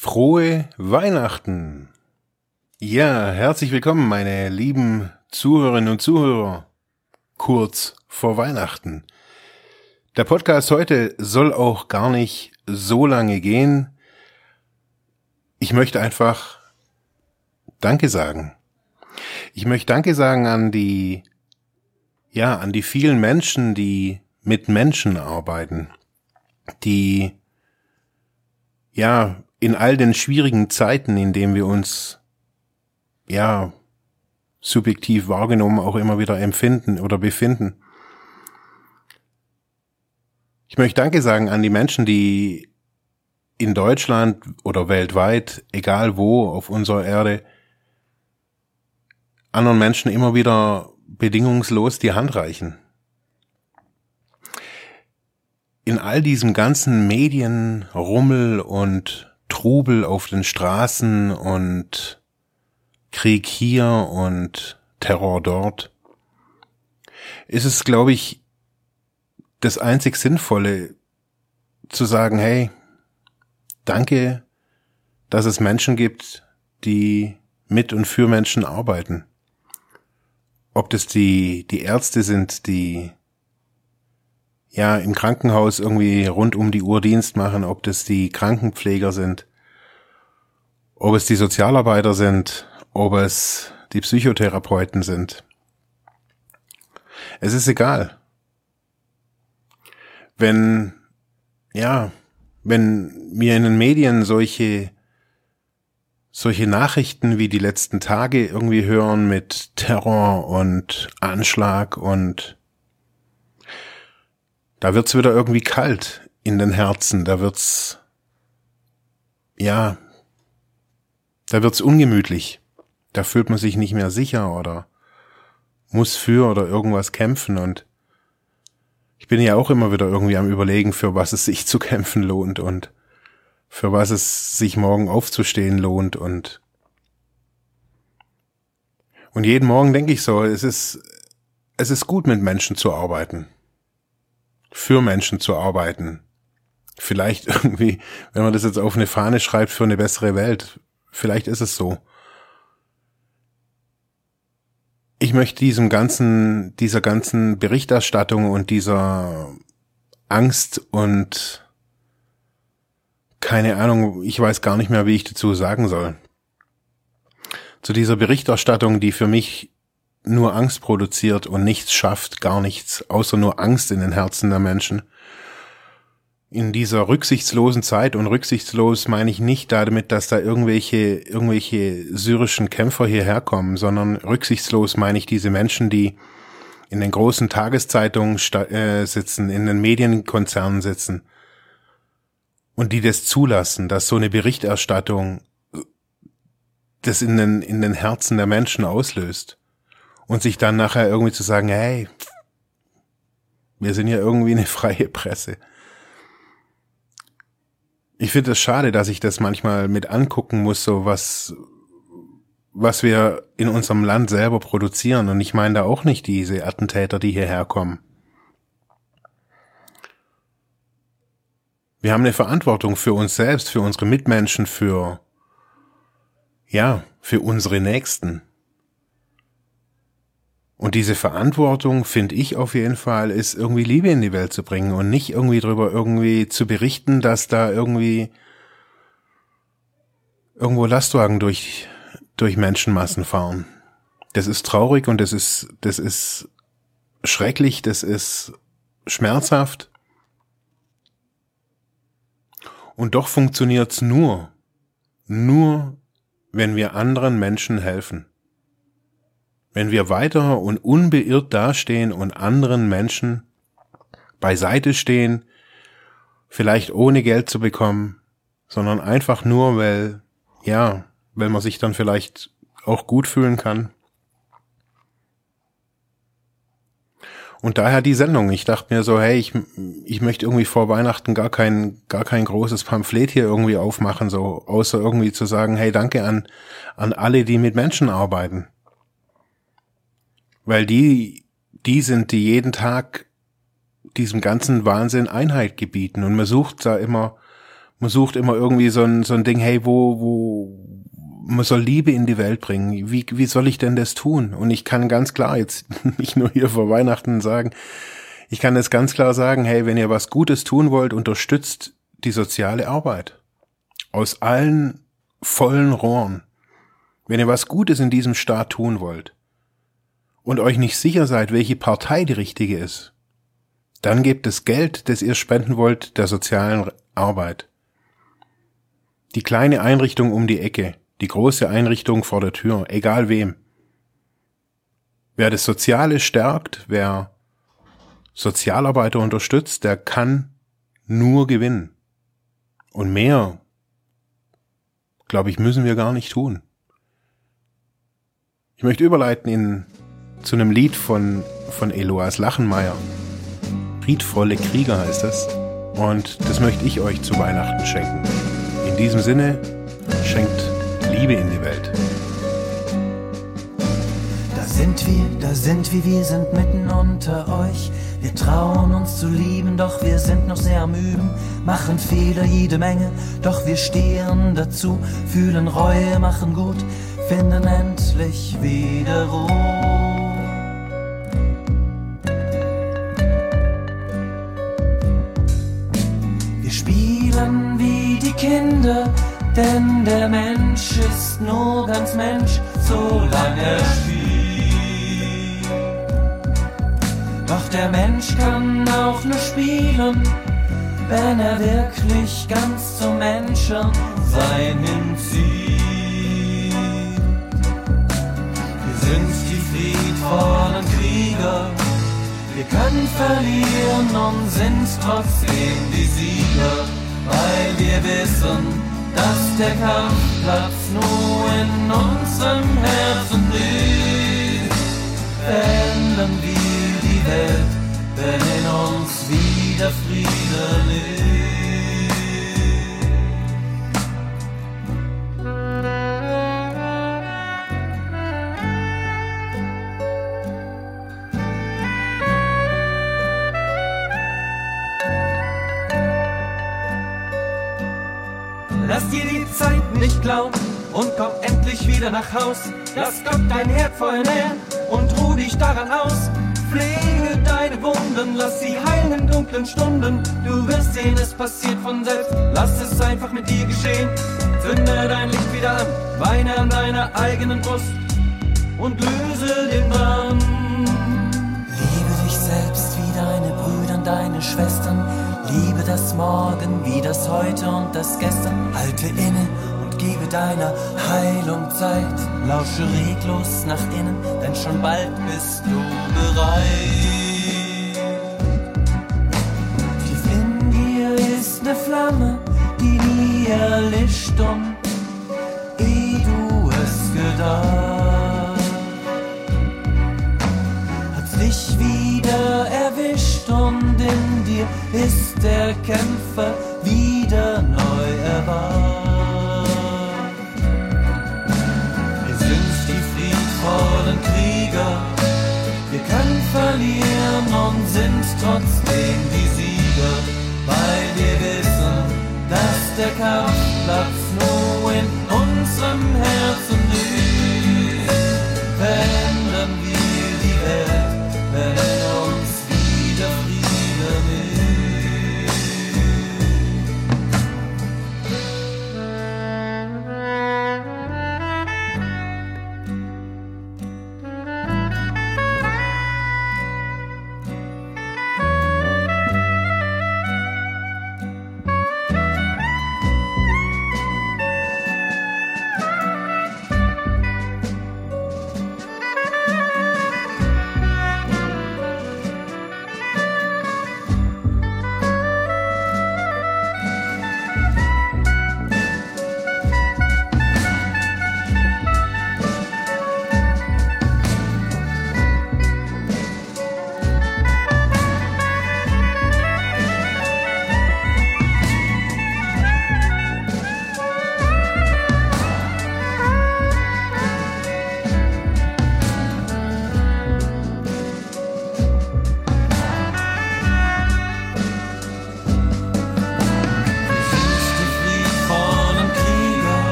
Frohe Weihnachten. Ja, herzlich willkommen, meine lieben Zuhörerinnen und Zuhörer. Kurz vor Weihnachten. Der Podcast heute soll auch gar nicht so lange gehen. Ich möchte einfach Danke sagen. Ich möchte Danke sagen an die, ja, an die vielen Menschen, die mit Menschen arbeiten, die, ja, in all den schwierigen Zeiten, in denen wir uns, ja, subjektiv wahrgenommen auch immer wieder empfinden oder befinden. Ich möchte Danke sagen an die Menschen, die in Deutschland oder weltweit, egal wo auf unserer Erde, anderen Menschen immer wieder bedingungslos die Hand reichen. In all diesem ganzen Medienrummel und Trubel auf den Straßen und Krieg hier und Terror dort, ist es, glaube ich, das einzig Sinnvolle zu sagen, hey, danke, dass es Menschen gibt, die mit und für Menschen arbeiten. Ob das die, die Ärzte sind, die ja im Krankenhaus irgendwie rund um die Uhr Dienst machen, ob das die Krankenpfleger sind, ob es die Sozialarbeiter sind, ob es die Psychotherapeuten sind. Es ist egal. Wenn, ja, wenn wir in den Medien solche solche Nachrichten wie die letzten Tage irgendwie hören mit Terror und Anschlag und da wird's wieder irgendwie kalt in den Herzen, da wird's ja, da wird's ungemütlich. Da fühlt man sich nicht mehr sicher oder muss für oder irgendwas kämpfen und ich bin ja auch immer wieder irgendwie am überlegen, für was es sich zu kämpfen lohnt und für was es sich morgen aufzustehen lohnt und und jeden Morgen denke ich so, es ist es ist gut mit Menschen zu arbeiten. Für Menschen zu arbeiten. Vielleicht irgendwie, wenn man das jetzt auf eine Fahne schreibt für eine bessere Welt, vielleicht ist es so. Ich möchte diesem ganzen, dieser ganzen Berichterstattung und dieser Angst und keine Ahnung, ich weiß gar nicht mehr, wie ich dazu sagen soll. Zu dieser Berichterstattung, die für mich nur Angst produziert und nichts schafft, gar nichts, außer nur Angst in den Herzen der Menschen. In dieser rücksichtslosen Zeit und rücksichtslos meine ich nicht damit, dass da irgendwelche, irgendwelche syrischen Kämpfer hierher kommen, sondern rücksichtslos meine ich diese Menschen, die in den großen Tageszeitungen äh, sitzen, in den Medienkonzernen sitzen, und die das zulassen, dass so eine Berichterstattung das in den, in den Herzen der Menschen auslöst und sich dann nachher irgendwie zu sagen, hey, wir sind ja irgendwie eine freie Presse. Ich finde es schade, dass ich das manchmal mit angucken muss, so was, was wir in unserem Land selber produzieren. Und ich meine da auch nicht diese Attentäter, die hierher kommen. Wir haben eine Verantwortung für uns selbst, für unsere Mitmenschen, für, ja, für unsere Nächsten. Und diese Verantwortung, finde ich auf jeden Fall, ist irgendwie Liebe in die Welt zu bringen und nicht irgendwie drüber irgendwie zu berichten, dass da irgendwie irgendwo Lastwagen durch, durch Menschenmassen fahren. Das ist traurig und das ist, das ist schrecklich, das ist schmerzhaft. Und doch funktioniert's nur, nur, wenn wir anderen Menschen helfen. Wenn wir weiter und unbeirrt dastehen und anderen Menschen beiseite stehen, vielleicht ohne Geld zu bekommen, sondern einfach nur, weil, ja, weil man sich dann vielleicht auch gut fühlen kann. Und daher die Sendung. Ich dachte mir so, hey, ich, ich möchte irgendwie vor Weihnachten gar kein, gar kein großes Pamphlet hier irgendwie aufmachen, so, außer irgendwie zu sagen, hey, danke an, an alle, die mit Menschen arbeiten. Weil die, die sind, die jeden Tag diesem ganzen Wahnsinn Einheit gebieten. Und man sucht da immer, man sucht immer irgendwie so ein, so ein Ding, hey, wo, wo, man soll Liebe in die Welt bringen. Wie, wie soll ich denn das tun? Und ich kann ganz klar jetzt nicht nur hier vor Weihnachten sagen, ich kann jetzt ganz klar sagen, hey, wenn ihr was Gutes tun wollt, unterstützt die soziale Arbeit. Aus allen vollen Rohren. Wenn ihr was Gutes in diesem Staat tun wollt und euch nicht sicher seid, welche Partei die richtige ist, dann gebt das Geld, das ihr spenden wollt, der sozialen Arbeit. Die kleine Einrichtung um die Ecke, die große Einrichtung vor der Tür, egal wem. Wer das Soziale stärkt, wer Sozialarbeiter unterstützt, der kann nur gewinnen. Und mehr, glaube ich, müssen wir gar nicht tun. Ich möchte überleiten in, zu einem Lied von, von Eloas Lachenmeier. Friedvolle Krieger heißt es. Und das möchte ich euch zu Weihnachten schenken. In diesem Sinne, schenkt Liebe in die Welt. Da sind wir, da sind wir, wir sind mitten unter euch. Wir trauen uns zu lieben, doch wir sind noch sehr am Üben, machen Fehler jede Menge, doch wir stehen dazu, fühlen Reue, machen gut, finden endlich wieder Ruhe. Kinder, denn der Mensch ist nur ganz Mensch, solange er spielt. Doch der Mensch kann auch nur spielen, wenn er wirklich ganz zum Menschen sein hinzieht. Wir sind die friedvollen Krieger, wir können verlieren und sind trotzdem die Sieger, weil wir wissen, dass der Kampfplatz nur in unserem Herzen liegt. Verändern wir die Welt, wenn in uns wieder Friede lebt. Lass dir die Zeit nicht klauen und komm endlich wieder nach Haus. Lass Gott dein Herz Herdfeuer nähren und ruh dich daran aus. Pflege deine Wunden, lass sie heilen in dunklen Stunden. Du wirst sehen, es passiert von selbst. Lass es einfach mit dir geschehen. Zünde dein Licht wieder an, weine an deiner eigenen Brust und löse den Brand. Liebe dich selbst wie deine Brüder und deine Schwestern Liebe das Morgen wie das Heute und das Gestern. Halte inne und gebe deiner Heilung Zeit. Lausche reglos nach innen, denn schon bald bist du bereit. Tief in dir ist eine Flamme, die nie erlischt und eh du es gedacht. Hat dich wieder erwischt und in dir ist der Kämpfer wieder neu erwacht. Wir sind die friedvollen Krieger, wir können verlieren und sind trotzdem die Sieger, weil wir wissen, dass der Kampfplatz